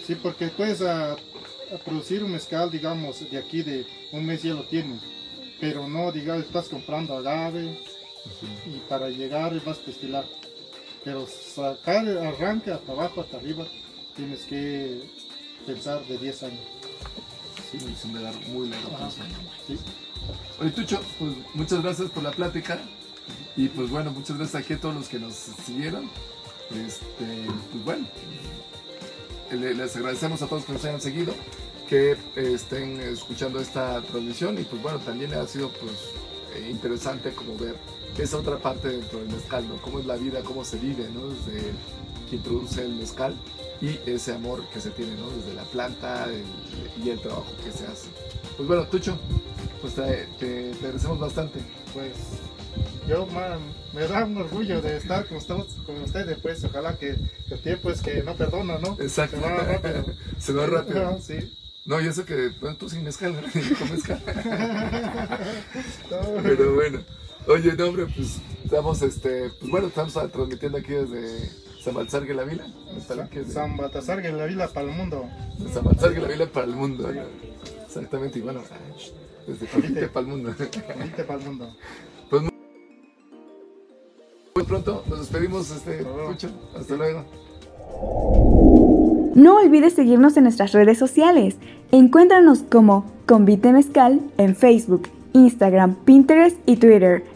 Sí, porque puedes a, a producir un mezcal, digamos, de aquí de un mes ya lo tienes, pero no, digamos, estás comprando agave y para llegar vas a destilar. Pero sacar el arranque hasta abajo, hasta arriba, tienes que pensar de 10 años. Sí, es un lugar muy largo Ajá. plazo. Sí. Oye, Tucho, pues muchas gracias por la plática. Y pues bueno, muchas gracias aquí a todos los que nos siguieron. Este, pues bueno, le- les agradecemos a todos que nos hayan seguido, que estén escuchando esta transmisión. Y pues bueno, también ha sido pues interesante como ver esa otra parte dentro del mezcal, ¿no? Cómo es la vida, cómo se vive, ¿no? Desde quien produce el mezcal y ese amor que se tiene, ¿no? Desde la planta el- y el trabajo que se hace. Pues bueno, Tucho, pues te, te- te agradecemos bastante. Pues yo ma- me da un orgullo de estar con, con ustedes, pues ojalá que el tiempo es que no perdona, ¿no? Exacto. Se va rápido. Se va rápido. Ajá, sí. No, y eso que bueno, tú sin mezcal, ¿no? con mezcal. No. Pero bueno. Oye, no, hombre, pues estamos, este, pues bueno, estamos transmitiendo aquí desde San Balsargue la Vila. San Baltasar la vila para el mundo. de San Balsargue la Vila para el mundo. ¿no? Exactamente, y bueno, desde Cavite para el mundo. Para el mundo. Muy pronto nos despedimos, este. Tucho. Hasta luego. No olvides seguirnos en nuestras redes sociales. Encuéntranos como Convite Mezcal en Facebook, Instagram, Pinterest y Twitter.